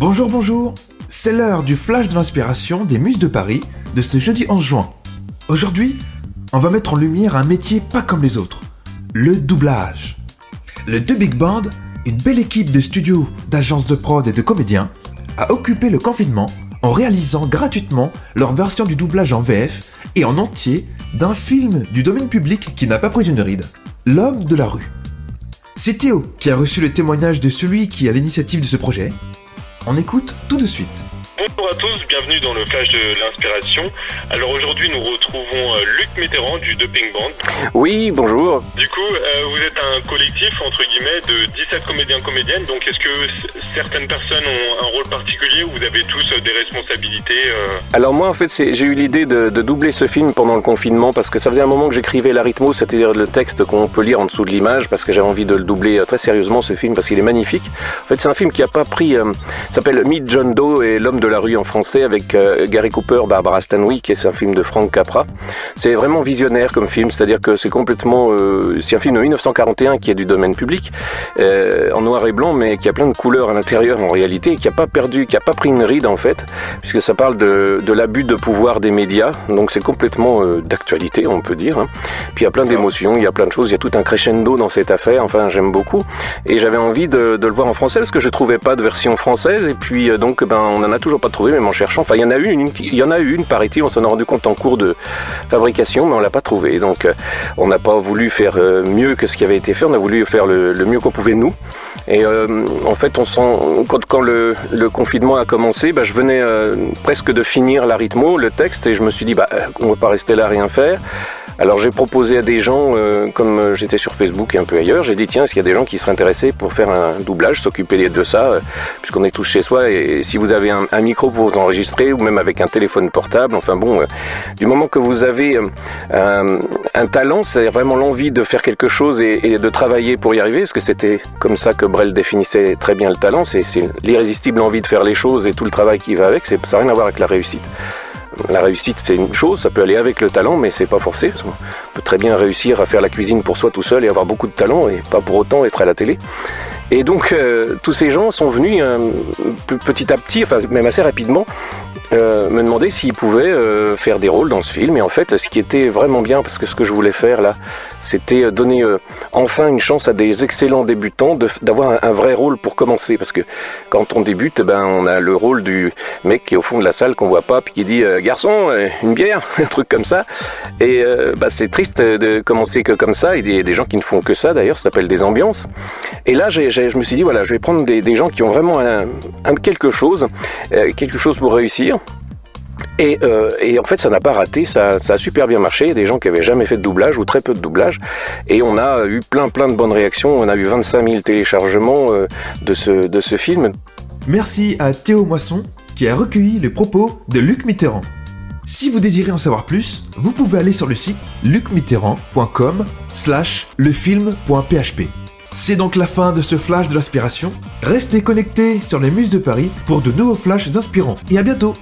Bonjour, bonjour. C'est l'heure du flash de l'inspiration des Muses de Paris de ce jeudi 11 juin. Aujourd'hui, on va mettre en lumière un métier pas comme les autres, le doublage. Le The Big Band, une belle équipe de studios, d'agences de prod et de comédiens, a occupé le confinement en réalisant gratuitement leur version du doublage en VF et en entier d'un film du domaine public qui n'a pas pris une ride, L'homme de la rue. C'est Théo qui a reçu le témoignage de celui qui a l'initiative de ce projet. On écoute tout de suite. Bonjour à tous, bienvenue dans le flash de l'inspiration. Alors aujourd'hui nous retrouvons euh, Luc Mitterrand du Doping Band. Oui, bonjour. Du coup, euh, vous êtes un collectif entre guillemets de 17 comédiens comédiennes. Donc est-ce que certaines personnes ont un rôle particulier ou vous avez tous euh, des responsabilités Alors moi en fait j'ai eu l'idée de, doubler ce film pendant le confinement parce que ça faisait un moment que j'écrivais l'arythmo, c'est-à-dire le texte qu'on peut lire en dessous de l'image parce que j'avais envie de le doubler très sérieusement ce film parce qu'il est magnifique. En fait c'est un film qui a pas pris, s'appelle Meet John Doe et l'homme de la rue en français avec euh, Gary Cooper, Barbara Stanwyck, et c'est un film de Frank Capra. C'est vraiment visionnaire comme film, c'est-à-dire que c'est complètement, euh, c'est un film de 1941 qui est du domaine public, euh, en noir et blanc, mais qui a plein de couleurs à l'intérieur en réalité, et qui a pas perdu, qui a pas pris une ride en fait, puisque ça parle de, de l'abus de pouvoir des médias, donc c'est complètement d'actualité, on peut dire. Hein. Puis il y a plein d'émotions, il y a plein de choses, il y a tout un crescendo dans cette affaire. Enfin, j'aime beaucoup, et j'avais envie de, de, le voir en français parce que je trouvais pas de version française, et puis donc ben on en a toujours pas trouvé même en cherchant. Enfin, il y en a eu une, il y en a eu une, paraît-il, on s'en a rendu compte en cours de fabrication, mais on l'a pas trouvé. Donc, euh, on n'a pas voulu faire euh, mieux que ce qui avait été fait. On a voulu faire le, mieux qu'on pouvait nous. Et euh, en fait, on sent, quand, quand le, confinement a commencé, bah, je venais presque de finir l'arythmo, le texte, et je me suis dit, bah, on va pas rester là à rien faire. Alors j'ai proposé à des gens, comme j'étais sur Facebook et un peu ailleurs, j'ai dit tiens, est-ce qu'il y a des gens qui seraient intéressés pour faire un doublage, s'occuper de ça, puisqu'on est tous chez soi, et, si vous avez un, micro pour vous enregistrer, ou même avec un téléphone portable. Enfin bon, euh, du moment que vous avez euh, un, talent, c'est vraiment l'envie de faire quelque chose et, de travailler pour y arriver, parce que c'était comme ça que Brel définissait très bien le talent, c'est l'irrésistible envie de faire les choses et tout le travail qui va avec, ça n'a rien à voir avec la réussite. La réussite, c'est une chose, ça peut aller avec le talent, mais c'est pas forcé. On peut très bien réussir à faire la cuisine pour soi tout seul et avoir beaucoup de talent et pas pour autant être à la télé. Et donc, euh, tous ces gens sont venus petit à petit, même assez rapidement, euh, me demander s'ils pouvaient euh, faire des rôles dans ce film. Et en fait, ce qui était vraiment bien, parce que ce que je voulais faire là, c'était euh, donner enfin une chance à des excellents débutants d'avoir un, vrai rôle pour commencer. Parce que quand on débute, ben on a le rôle du mec qui est au fond de la salle qu'on voit pas, puis qui dit garçon, une bière, un truc comme ça. Et bah, c'est triste de commencer que comme ça. Et il y a des gens qui ne font que ça d'ailleurs, ça s'appelle des ambiances. Et là, je me suis dit voilà, je vais prendre des, des gens qui ont vraiment un quelque chose, quelque chose pour réussir. Euh, et, en fait, ça n'a pas raté, ça, a super bien marché. Des gens qui avaient jamais fait de doublage ou très peu de doublage. Et on a eu plein plein de bonnes réactions. On a eu 25 000 téléchargements euh, de, ce, de ce film. Merci à Théo Moisson qui a recueilli les propos de Luc Mitterrand. Si vous désirez en savoir plus, vous pouvez aller sur le site lucmitterrand.com slash lefilm.php. C'est donc la fin de ce flash de l'inspiration. Restez connectés sur les Muses de Paris pour de nouveaux flashs inspirants. Et à bientôt